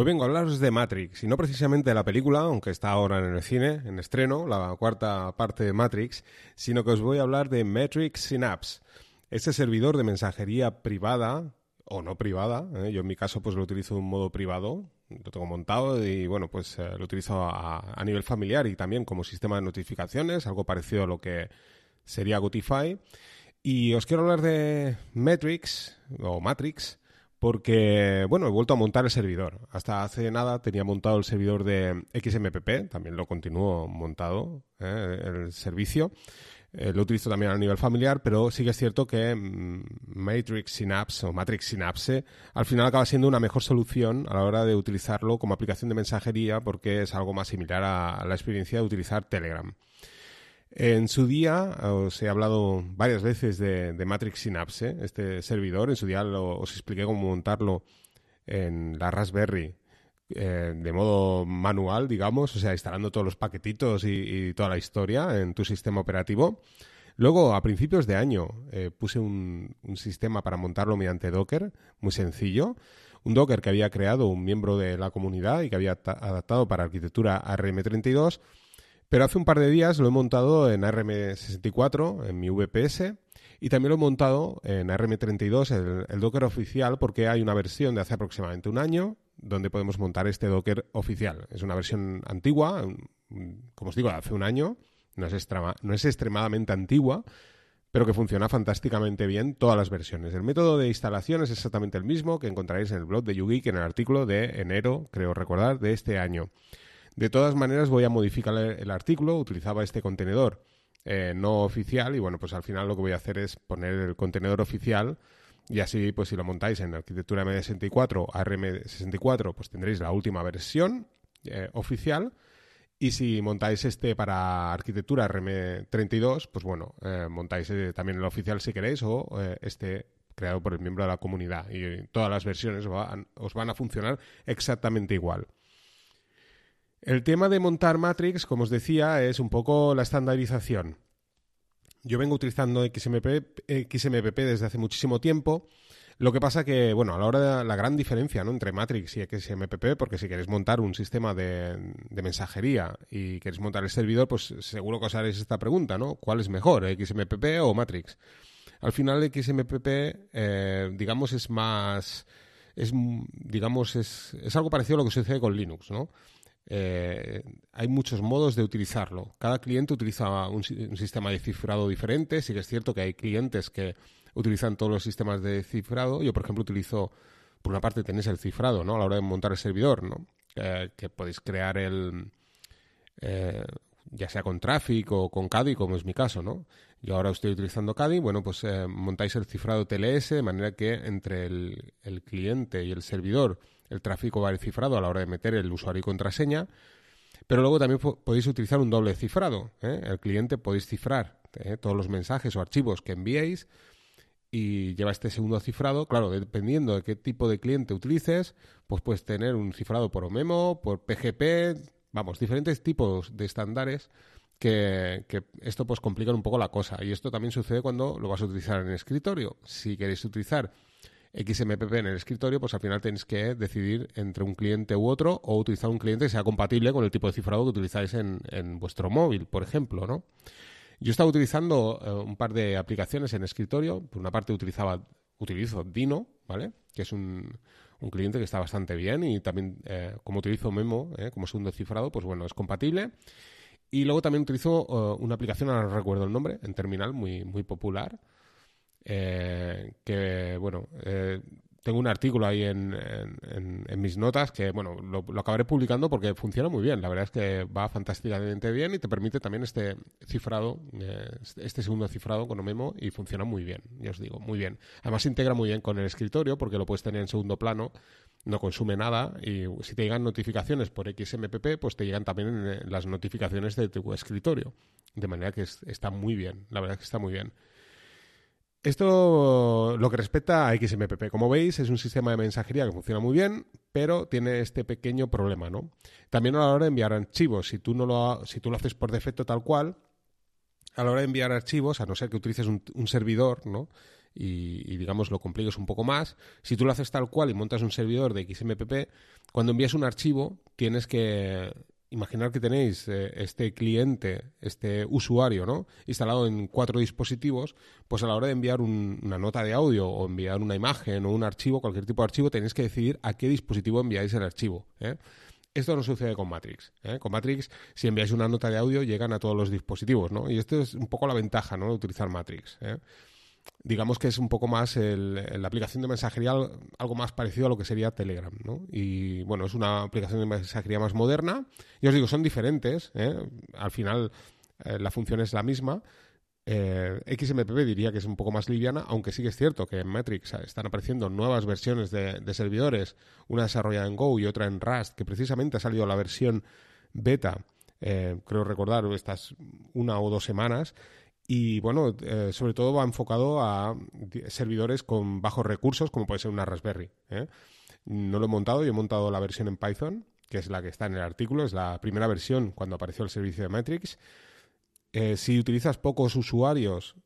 Hoy vengo a hablaros de Matrix, y no precisamente de la película, aunque está ahora en el cine, en estreno, la cuarta parte de Matrix, sino que os voy a hablar de Matrix Synapse, este servidor de mensajería privada o no privada, ¿eh? yo en mi caso pues lo utilizo de un modo privado, lo tengo montado y bueno pues eh, lo utilizo a, a, nivel familiar y también como sistema de notificaciones, algo parecido a lo que sería Gotify. Y os quiero hablar de Matrix o Matrix porque, bueno, he vuelto a montar el servidor. Hasta hace nada tenía montado el servidor de XMPP, también lo continúo montado, ¿eh? el servicio. Eh, lo utilizo también a nivel familiar, pero sí que es cierto que mm, Matrix Synapse o Matrix Synapse al final acaba siendo una mejor solución a la hora de utilizarlo como aplicación de mensajería porque es algo más similar a la experiencia de utilizar Telegram. En su día os he hablado varias veces de, Matrix Synapse, este servidor. En su día os expliqué cómo montarlo en la Raspberry eh, de modo manual, digamos, o sea, instalando todos los paquetitos y, toda la historia en tu sistema operativo. Luego, a principios de año, eh, puse un, un, sistema para montarlo mediante Docker, muy sencillo. Un Docker que había creado un miembro de la comunidad y que había adaptado para arquitectura ARM32 pero hace un par de días lo he montado en ARM64, en mi VPS, y también lo he montado en ARM32, el, Docker oficial, porque hay una versión de hace aproximadamente un año donde podemos montar este Docker oficial. Es una versión antigua, como os digo, hace un año, no es, no es extremadamente antigua, pero que funciona fantásticamente bien todas las versiones. El método de instalación es exactamente el mismo que encontraréis en el blog de YouGeek en el artículo de enero, creo recordar, de este año. De todas maneras, voy a modificar el artículo. Utilizaba este contenedor eh, no oficial y bueno, pues al final lo que voy a hacer es poner el contenedor oficial y así, pues si lo montáis en arquitectura M64, ARM64, pues tendréis la última versión eh, oficial. Y si montáis este para arquitectura RM32, pues bueno, eh, montáis también el oficial si queréis o este creado por el miembro de la comunidad. Y todas las versiones os van a funcionar exactamente igual. El tema de montar Matrix, como os decía, es un poco la estandarización. Yo vengo utilizando XMPP, desde hace muchísimo tiempo. Lo que pasa que, bueno, a la hora de la gran diferencia ¿no? entre Matrix y XMPP, porque si queréis montar un sistema de, mensajería y queréis montar el servidor, pues seguro que os haréis esta pregunta, ¿no? ¿Cuál es mejor, XMPP o Matrix? Al final, XMPP, eh, digamos, es más... Es, digamos, es, es algo parecido a lo que sucede con Linux, ¿no? Eh, hay muchos modos de utilizarlo. Cada cliente utiliza un, sistema de cifrado diferente. Sí que es cierto que hay clientes que utilizan todos los sistemas de cifrado. Yo, por ejemplo, utilizo, por una parte tenéis el cifrado, ¿no? A la hora de montar el servidor, ¿no? que podéis crear el... Eh, ya sea con Traffic o con CADI, como es mi caso, ¿no? Yo ahora estoy utilizando CADI, bueno, pues eh, montáis el cifrado TLS de manera que entre el cliente y el servidor el tráfico va a ir cifrado a la hora de meter el usuario y contraseña, pero luego también podéis utilizar un doble cifrado. ¿eh? El cliente podéis cifrar ¿eh? todos los mensajes o archivos que enviéis y lleva este segundo cifrado. Claro, dependiendo de qué tipo de cliente utilices, pues puedes tener un cifrado por OMEMO, por PGP, vamos, diferentes tipos de estándares que, que, esto pues complica un poco la cosa. Y esto también sucede cuando lo vas a utilizar en el escritorio. Si queréis utilizar XMPP en el escritorio, pues al final tenéis que decidir entre un cliente u otro o utilizar un cliente que sea compatible con el tipo de cifrado que utilizáis en, vuestro móvil, por ejemplo, ¿no? Yo estaba utilizando eh, un par de aplicaciones en escritorio. Por una parte utilizaba, utilizo Dino, ¿vale? Que es un, un cliente que está bastante bien y también eh, como utilizo Memo eh, como segundo cifrado, pues bueno, es compatible. Y luego también utilizo una aplicación, ahora no recuerdo el nombre, en terminal, muy, muy popular, eh, que, bueno, eh, tengo un artículo ahí en, en, mis notas que, bueno, lo, acabaré publicando porque funciona muy bien. La verdad es que va fantásticamente bien y te permite también este cifrado, eh, este segundo cifrado con Omemo y funciona muy bien, ya os digo, muy bien. Además se integra muy bien con el escritorio porque lo puedes tener en segundo plano, no consume nada y si te llegan notificaciones por XMPP, pues te llegan también las notificaciones de tu escritorio. De manera que está muy bien, la verdad es que está muy bien. Esto lo que respecta a XMPP. Como veis, es un sistema de mensajería que funciona muy bien, pero tiene este pequeño problema, ¿no? También a la hora de enviar archivos, si tú, no lo, si tú lo haces por defecto tal cual, a la hora de enviar archivos, a no ser que utilices un, servidor, ¿no? y, digamos lo compliques un poco más. Si tú lo haces tal cual y montas un servidor de XMPP, cuando envías un archivo tienes que imaginar que tenéis eh, este cliente, este usuario, ¿no? Instalado en cuatro dispositivos, pues a la hora de enviar una nota de audio o enviar una imagen o un archivo, cualquier tipo de archivo, tenéis que decidir a qué dispositivo enviáis el archivo. ¿eh? Esto no sucede con Matrix. ¿eh? Con Matrix, si enviáis una nota de audio, llegan a todos los dispositivos, ¿no? Y esto es un poco la ventaja, ¿no? De utilizar Matrix. ¿Eh? digamos que es un poco más la aplicación de mensajería algo más parecido a lo que sería Telegram, ¿no? Y bueno, es una aplicación de mensajería más moderna. Y os digo, son diferentes. ¿eh? Al final eh, la función es la misma. Eh, XMPP diría que es un poco más liviana, aunque sí que es cierto que en Matrix están apareciendo nuevas versiones de, de servidores, una desarrollada en Go y otra en Rust, que precisamente ha salido la versión beta, creo recordar, estas una o dos semanas, y bueno, eh, sobre todo va enfocado a servidores con bajos recursos, como puede ser una Raspberry. ¿eh? No lo he montado, yo he montado la versión en Python, que es la que está en el artículo, es la primera versión cuando apareció el servicio de Matrix. Eh, si utilizas pocos usuarios,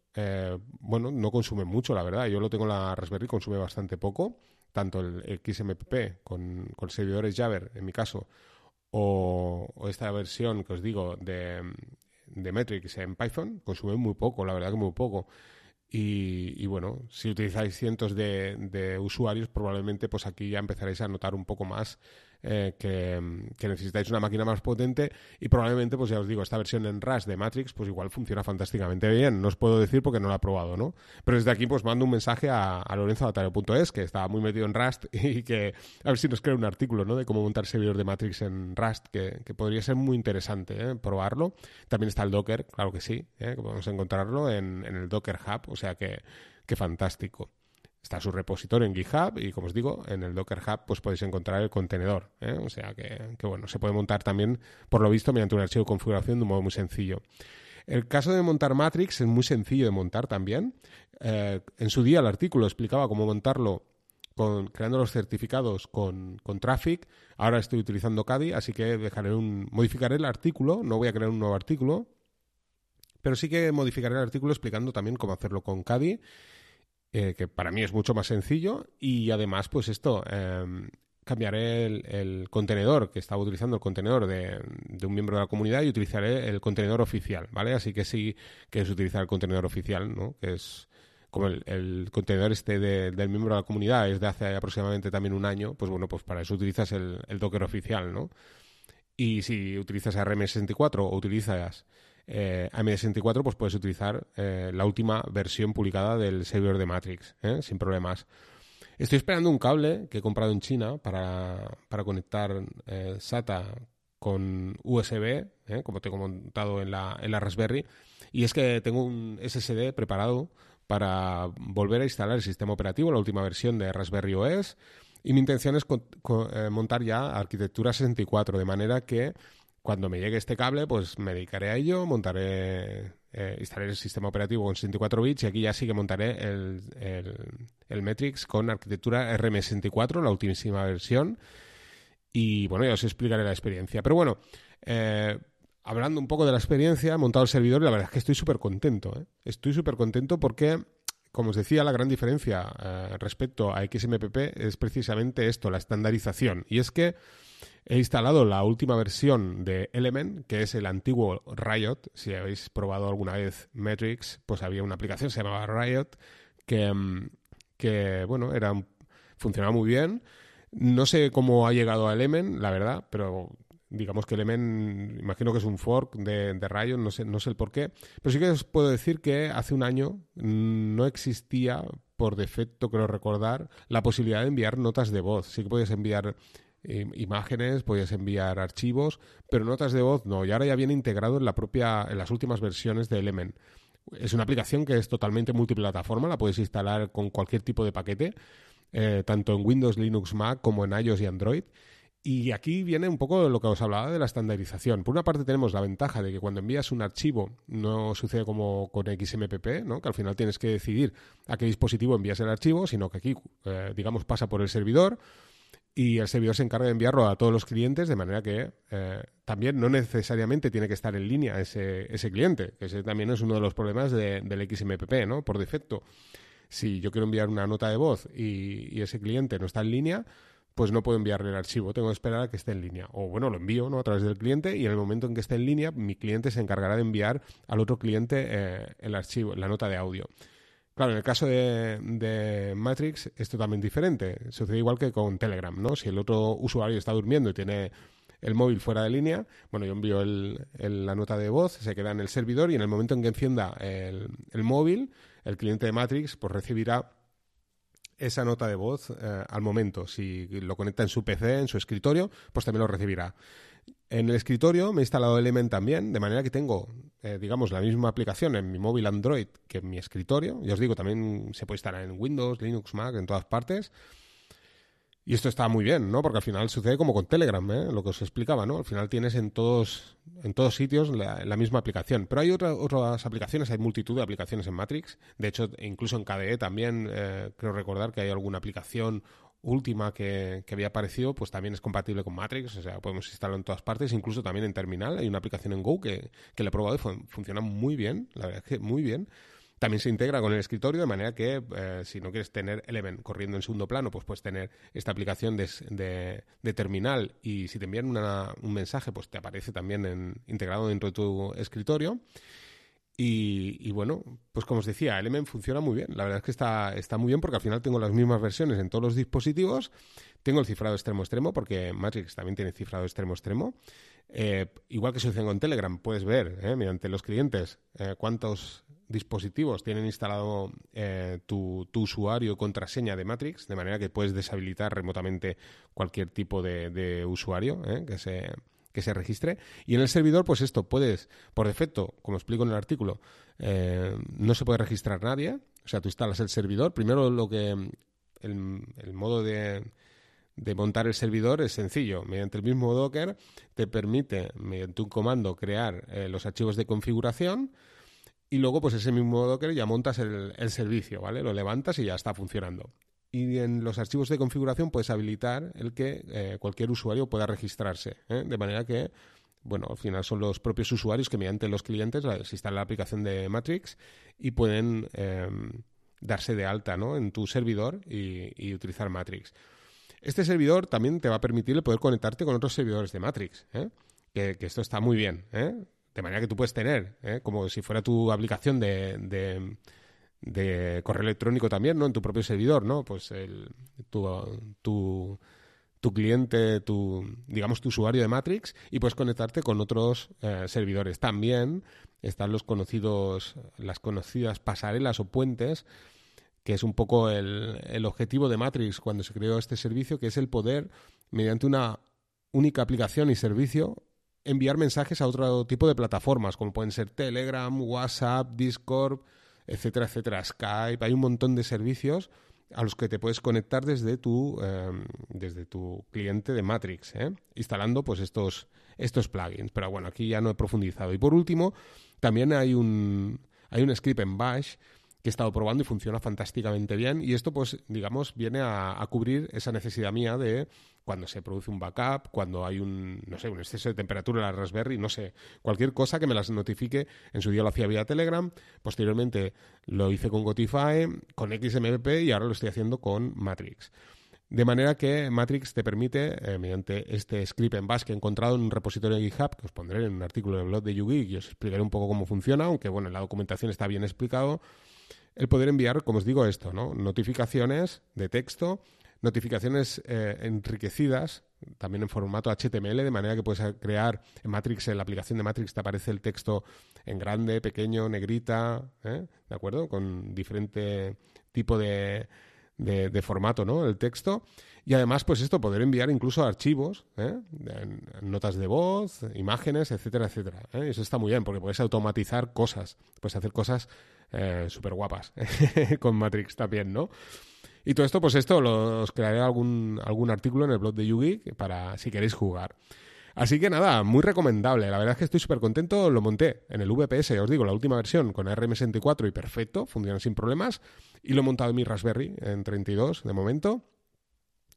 bueno, no consume mucho, la verdad. Yo lo tengo en la Raspberry, consume bastante poco, tanto el, XMPP con, con servidores Java, en mi caso, o, esta versión que os digo de, de Metrics en Python consume muy poco, la verdad que muy poco. Y, bueno, si utilizáis cientos de, de, usuarios, probablemente pues aquí ya empezaréis a notar un poco más eh, que, necesitáis una máquina más potente y probablemente, pues ya os digo, esta versión en Rust de Matrix, pues igual funciona fantásticamente bien. No os puedo decir porque no la he probado, ¿no? Pero desde aquí, pues mando un mensaje a, a lorenzo.es, que está muy metido en Rust y que a ver si nos crea un artículo, ¿no? De cómo montar servidor de Matrix en Rust, que, podría ser muy interesante, ¿eh? Probarlo. También está el Docker, claro que sí, ¿eh? que podemos encontrarlo en, en el Docker Hub, o sea que, que fantástico. Está su repositorio en GitHub y, como os digo, en el Docker Hub pues podéis encontrar el contenedor. ¿eh? O sea que, bueno, se puede montar también, por lo visto, mediante un archivo de configuración de un modo muy sencillo. El caso de montar Matrix es muy sencillo de montar también. Eh, en su día el artículo explicaba cómo montarlo con, creando los certificados con, con Traffic. Ahora estoy utilizando Caddy, así que dejaré un, modificaré el artículo, no voy a crear un nuevo artículo, pero sí que modificaré el artículo explicando también cómo hacerlo con Caddy eh, que para mí es mucho más sencillo y además pues esto, em, cambiaré el, contenedor que estaba utilizando, el contenedor de, un miembro de la comunidad y utilizaré el contenedor oficial, ¿vale? Así que sí que es utilizar el contenedor oficial, ¿no? Que es como el, contenedor este del miembro de la comunidad es de hace aproximadamente también un año, pues bueno, pues para eso utilizas el, el Docker oficial, ¿no? Y si utilizas RM64 o utilizas eh, AMD64 pues puedes utilizar eh, la última versión publicada del servidor de Matrix, ¿eh? sin problemas. Estoy esperando un cable que he comprado en China para, conectar eh, SATA con USB, como tengo montado en la, en la Raspberry, y es que tengo un SSD preparado para volver a instalar el sistema operativo, la última versión de Raspberry OS, y mi intención es montar ya arquitectura 64, de manera que cuando me llegue este cable, pues me dedicaré a ello, montaré, eh, instalaré el sistema operativo con 64 bits y aquí ya sí que montaré el, el, Metrix con arquitectura RM64, la ultimísima versión. Y bueno, ya os explicaré la experiencia. Pero bueno, eh, hablando un poco de la experiencia, montado el servidor y la verdad es que estoy súper contento. ¿eh? Estoy súper contento porque como os decía, la gran diferencia respecto a XMPP es precisamente esto, la estandarización. Y es que He instalado la última versión de Element, que es el antiguo Riot. Si habéis probado alguna vez Matrix, pues había una aplicación se llamaba Riot, que, mm, que bueno, era, funcionaba muy bien. No sé cómo ha llegado a Element, la verdad, pero digamos que Element, imagino que es un fork de, de, Riot, no sé, no sé el por qué. Pero sí que os puedo decir que hace un año no existía por defecto, creo recordar, la posibilidad de enviar notas de voz. Sí que podías enviar imágenes, podías enviar archivos, pero notas de voz no. Y ahora ya viene integrado en la propia, en las últimas versiones de Element. Es una aplicación que es totalmente multiplataforma, la puedes instalar con cualquier tipo de paquete, eh, tanto en Windows, Linux, Mac como en iOS y Android. Y aquí viene un poco lo que os hablaba de la estandarización. Por una parte tenemos la ventaja de que cuando envías un archivo no sucede como con XMPP, ¿no? que al final tienes que decidir a qué dispositivo envías el archivo, sino que aquí, eh, digamos, pasa por el servidor, y el servidor se encarga de enviarlo a todos los clientes de manera que eh, también no necesariamente tiene que estar en línea ese, ese cliente, ese también es uno de los problemas del XMPP, ¿no? Por defecto. Si yo quiero enviar una nota de voz y, ese cliente no está en línea, pues no puedo enviarle el archivo, tengo que esperar a que esté en línea. O bueno, lo envío ¿no? a través del cliente y en el momento en que esté en línea, mi cliente se encargará de enviar al otro cliente eh, el archivo, la nota de audio. Claro, en el caso de, Matrix es totalmente diferente. Sucede igual que con Telegram, ¿no? Si el otro usuario está durmiendo y tiene el móvil fuera de línea, bueno, yo envío la nota de voz, se queda en el servidor y en el momento en que encienda el, móvil, el cliente de Matrix pues recibirá esa nota de voz eh, al momento. Si lo conecta en su PC, en su escritorio, pues también lo recibirá. En el escritorio me he instalado Element también, de manera que tengo, eh, digamos, la misma aplicación en mi móvil Android que en mi escritorio. Ya os digo, también se puede instalar en Windows, Linux, Mac, en todas partes. Y esto está muy bien, ¿no? Porque al final sucede como con Telegram, ¿eh? lo que os explicaba, ¿no? Al final tienes en todos, en todos sitios la, misma aplicación. Pero hay otras aplicaciones, hay multitud de aplicaciones en Matrix. De hecho, incluso en KDE también eh, creo recordar que hay alguna aplicación última que, había aparecido, pues también es compatible con Matrix, o sea, podemos instalarlo en todas partes, incluso también en terminal. Hay una aplicación en Go que, que la he probado y funciona muy bien, la verdad es que muy bien. También se integra con el escritorio, de manera que eh, si no quieres tener Element corriendo en segundo plano, pues puedes tener esta aplicación de, terminal y si te envían un mensaje, pues te aparece también integrado dentro de tu escritorio. Y, bueno, pues como os decía, Element funciona muy bien. La verdad es que está, está muy bien porque al final tengo las mismas versiones en todos los dispositivos. Tengo el cifrado extremo-extremo porque Matrix también tiene cifrado extremo-extremo. Eh, igual que sucede con Telegram, puedes ver eh, mediante los clientes cuántos dispositivos tienen instalado eh, tu, usuario contraseña de Matrix, de manera que puedes deshabilitar remotamente cualquier tipo de, usuario eh, que, se, que se registre. Y en el servidor, pues esto, puedes, por defecto, como explico en el artículo, eh, no se puede registrar nadie. O sea, tú instalas el servidor. Primero lo que el, modo de, de montar el servidor es sencillo. Mediante el mismo Docker te permite, mediante un comando, crear los archivos de configuración y luego, pues ese mismo Docker ya montas el, servicio, ¿vale? Lo levantas y ya está funcionando. Y en los archivos de configuración puedes habilitar el que eh, cualquier usuario pueda registrarse, ¿eh? de manera que, bueno, al final son los propios usuarios que mediante los clientes se instala la aplicación de Matrix y pueden em, darse de alta ¿no? en tu servidor y, utilizar Matrix. Este servidor también te va a permitir poder conectarte con otros servidores de Matrix, ¿eh? que, que, esto está muy bien. ¿eh? De manera que tú puedes tener, ¿eh? como si fuera tu aplicación de, de, correo electrónico también, ¿no? En tu propio servidor, ¿no? Pues el, tu, tu, cliente, tu, digamos, tu usuario de Matrix y puedes conectarte con otros eh, servidores. También están los conocidos, las conocidas pasarelas o puentes, que es un poco el, el objetivo de Matrix cuando se creó este servicio, que es el poder, mediante una única aplicación y servicio, enviar mensajes a otro tipo de plataformas, como pueden ser Telegram, WhatsApp, Discord, etcétera, etcétera, Skype. Hay un montón de servicios a los que te puedes conectar desde tu, em, desde tu cliente de Matrix, ¿eh? instalando pues estos, estos plugins. Pero bueno, aquí ya no he profundizado. Y por último, también hay un, hay un script en Bash que he estado probando y funciona fantásticamente bien. Y esto, pues, digamos, viene a, cubrir esa necesidad mía de cuando se produce un backup, cuando hay un, no sé, un exceso de temperatura en la Raspberry, no sé, cualquier cosa que me las notifique. En su día lo hacía vía Telegram, posteriormente lo hice con Gotify, con XMPP y ahora lo estoy haciendo con Matrix. De manera que Matrix te permite, eh, mediante este script en Bash que he encontrado en un repositorio de GitHub, que os pondré en un artículo del blog de YouGeek y os explicaré un poco cómo funciona, aunque bueno, en la documentación está bien explicado, el poder enviar, como os digo, esto, ¿no? Notificaciones de texto, notificaciones eh, enriquecidas, también en formato HTML, de manera que puedes crear en Matrix, en la aplicación de Matrix te aparece el texto en grande, pequeño, negrita, ¿eh? ¿de acuerdo? Con diferente tipo de, de, formato, ¿no? El texto. Y además, pues esto, poder enviar incluso archivos, ¿eh? notas de voz, imágenes, etcétera, etcétera. Eso está muy bien, porque puedes automatizar cosas, puedes hacer cosas eh, súper guapas con Matrix también, ¿no? Y todo esto, pues esto, os crearé algún, algún artículo en el blog de Yugi para si queréis jugar. Así que nada, muy recomendable. La verdad es que estoy súper contento. Lo monté en el VPS, ya os digo, la última versión con RM64 y perfecto, funciona sin problemas. Y lo he montado en mi Raspberry en 32 de momento.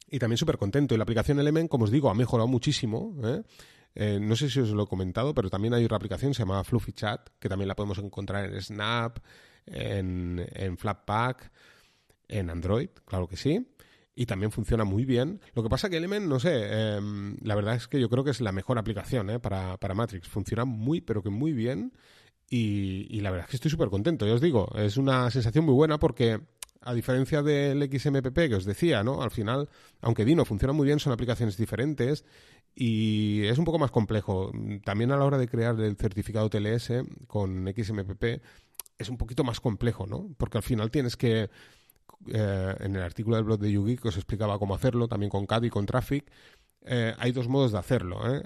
Y también súper contento. Y la aplicación Element, como os digo, ha mejorado muchísimo. ¿eh? Eh, no sé si os lo he comentado, pero también hay otra aplicación, se llama Fluffy Chat, que también la podemos encontrar en Snap, en, en Flatpak. en Android, claro que sí. Y también funciona muy bien. Lo que pasa que Element, no sé, em, la verdad es que yo creo que es la mejor aplicación ¿eh? para, para Matrix. Funciona muy, pero que muy bien. Y, y la verdad es que estoy súper contento, ya os digo. Es una sensación muy buena porque a diferencia del XMPP que os decía, ¿no? Al final, aunque Dino funciona muy bien, son aplicaciones diferentes y es un poco más complejo. También a la hora de crear el certificado TLS con XMPP es un poquito más complejo, ¿no? Porque al final tienes que eh, en el artículo del blog de Yugi que os explicaba cómo hacerlo, también con CAD y con Traffic, eh, hay dos modos de hacerlo. ¿eh?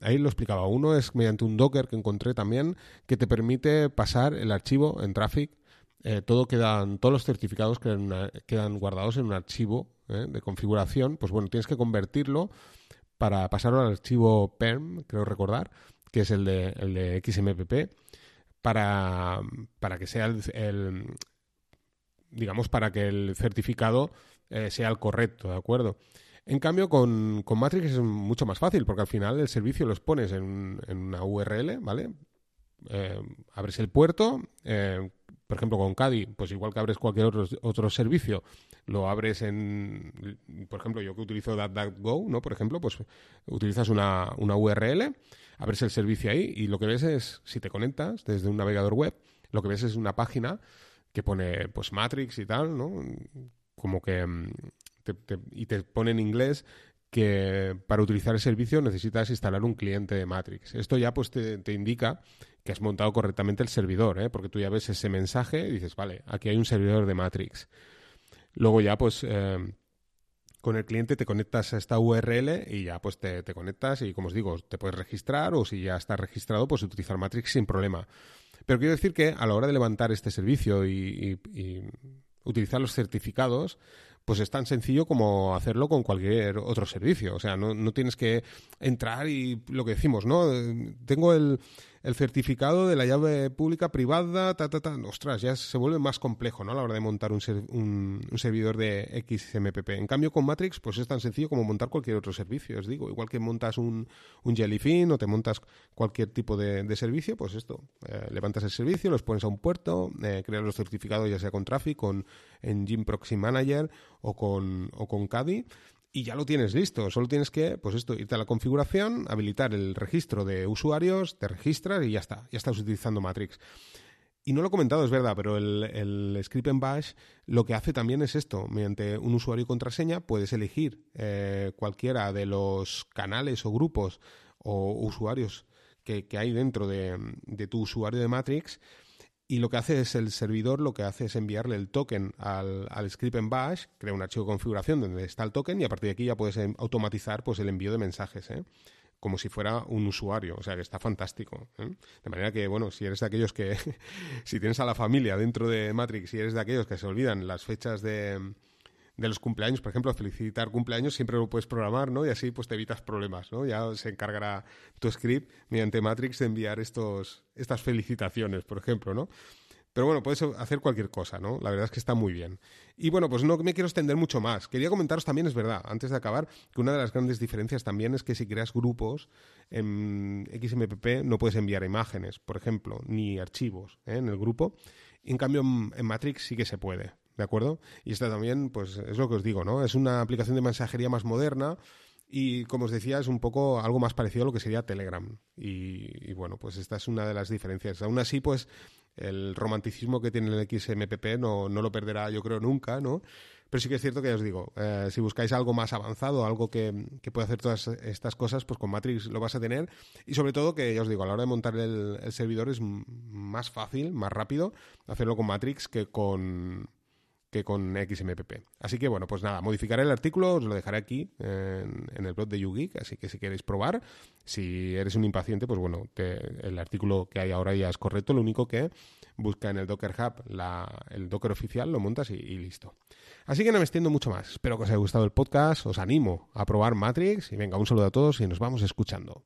ahí lo explicaba. Uno es mediante un Docker que encontré también que te permite pasar el archivo en Traffic eh, todo quedan, todos los certificados quedan, guardados en un archivo eh, de configuración, pues bueno, tienes que convertirlo para pasarlo al archivo PERM, creo recordar, que es el de, el de XMPP, para, para que sea el, digamos, para que el certificado eh, sea el correcto, ¿de acuerdo? En cambio, con, con, Matrix es mucho más fácil, porque al final el servicio lo pones en una URL, ¿vale? abres el puerto, por ejemplo, con Cadi, pues igual que abres cualquier otro, otro servicio, lo abres en, por ejemplo, yo que utilizo DuckDuckGo, ¿no? Por ejemplo, pues utilizas una, una URL, abres el servicio ahí y lo que ves es, si te conectas desde un navegador web, lo que ves es una página que pone, pues, Matrix y tal, ¿no? Como que... Mm, y te pone en inglés que para utilizar el servicio necesitas instalar un cliente de Matrix. Esto ya pues te, te indica que has montado correctamente el servidor, ¿eh? porque tú ya ves ese mensaje y dices, vale, aquí hay un servidor de Matrix. Luego ya, pues, eh, con el cliente te conectas a esta URL y ya, pues, te, conectas y, como os digo, te puedes registrar o si ya estás registrado, pues utilizar Matrix sin problema. Pero quiero decir que a la hora de levantar este servicio y utilizar los certificados, pues es tan sencillo como hacerlo con cualquier otro servicio. O sea, no, no tienes que entrar y lo que decimos, ¿no? Tengo el, el certificado de la llave pública privada, ta, ta, ta. Ostras, ya se vuelve más complejo, ¿no? A la hora de montar un, un, servidor de XMPP. En cambio, con Matrix, pues es tan sencillo como montar cualquier otro servicio, os digo. Igual que montas un, un Jellyfin o te montas cualquier tipo de, de servicio, pues esto, eh, levantas el servicio, los pones a un puerto, eh, creas los certificados ya sea con Traffic, con Engine Proxy Manager o con, o con CADI y ya lo tienes listo. Solo tienes que, pues esto, irte a la configuración, habilitar el registro de usuarios, te registras y ya está. Ya estás utilizando Matrix. Y no lo he comentado, es verdad, pero el, script en Bash lo que hace también es esto. Mediante un usuario y contraseña puedes elegir eh, cualquiera de los canales o grupos o usuarios que, hay dentro de, de tu usuario de Matrix y lo que hace es el servidor, lo que hace es enviarle el token al, script en bash, crea un archivo de configuración donde está el token y a partir de aquí ya puedes em, automatizar pues, el envío de mensajes, ¿eh? como si fuera un usuario, o sea que está fantástico. ¿eh? De manera que, bueno, si eres de aquellos que, si tienes a la familia dentro de Matrix, si eres de aquellos que se olvidan las fechas de, de los cumpleaños, por ejemplo, felicitar cumpleaños, siempre lo puedes programar, ¿no? Y así pues te evitas problemas, ¿no? Ya se encargará tu script mediante Matrix de enviar estos, estas felicitaciones, por ejemplo, ¿no? Pero bueno, puedes hacer cualquier cosa, ¿no? La verdad es que está muy bien. Y bueno, pues no me quiero extender mucho más. Quería comentaros también, es verdad, antes de acabar, que una de las grandes diferencias también es que si creas grupos en XMPP no puedes enviar imágenes, por ejemplo, ni archivos ¿eh? en el grupo. en cambio, en Matrix sí que se puede. ¿De acuerdo? Y esta también, pues es lo que os digo, ¿no? Es una aplicación de mensajería más moderna y, como os decía, es un poco algo más parecido a lo que sería Telegram. Y, bueno, pues esta es una de las diferencias. Aún así, pues el romanticismo que tiene el XMPP no, no lo perderá, yo creo, nunca, ¿no? Pero sí que es cierto que ya os digo, eh, si buscáis algo más avanzado, algo que, que pueda hacer todas estas cosas, pues con Matrix lo vas a tener. Y sobre todo que, ya os digo, a la hora de montar el servidor es más fácil, más rápido hacerlo con Matrix que con, que con XMPP. Así que bueno, pues nada, modificaré el artículo, os lo dejaré aquí en, el blog de YouGeek, así que si queréis probar, si eres un impaciente, pues bueno, el artículo que hay ahora ya es correcto, lo único que busca en el Docker Hub el Docker oficial, lo montas y, y, listo. Así que no me extiendo mucho más, espero que os haya gustado el podcast, os animo a probar Matrix y venga, un saludo a todos y nos vamos escuchando.